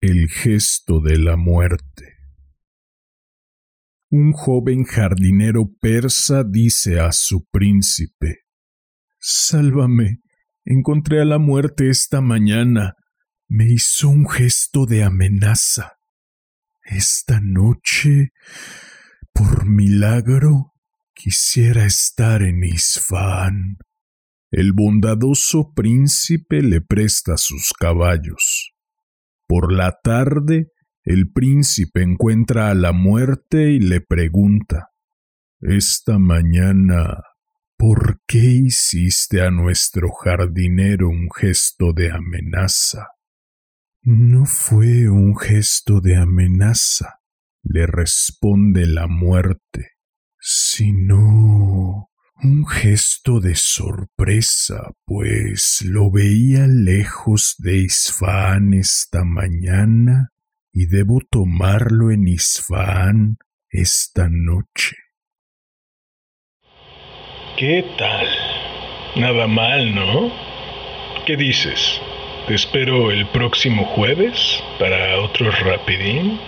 el gesto de la muerte. Un joven jardinero persa dice a su príncipe Sálvame. Encontré a la muerte esta mañana. Me hizo un gesto de amenaza. Esta noche, por milagro, quisiera estar en Isfán. El bondadoso príncipe le presta sus caballos. Por la tarde, el príncipe encuentra a la muerte y le pregunta Esta mañana, ¿por qué hiciste a nuestro jardinero un gesto de amenaza? No fue un gesto de amenaza, le responde la muerte, sino un gesto de sorpresa, pues lo veía lejos de Isfahan esta mañana y debo tomarlo en Isfahan esta noche. ¿Qué tal? Nada mal, ¿no? ¿Qué dices? ¿Te espero el próximo jueves para otro rapidín?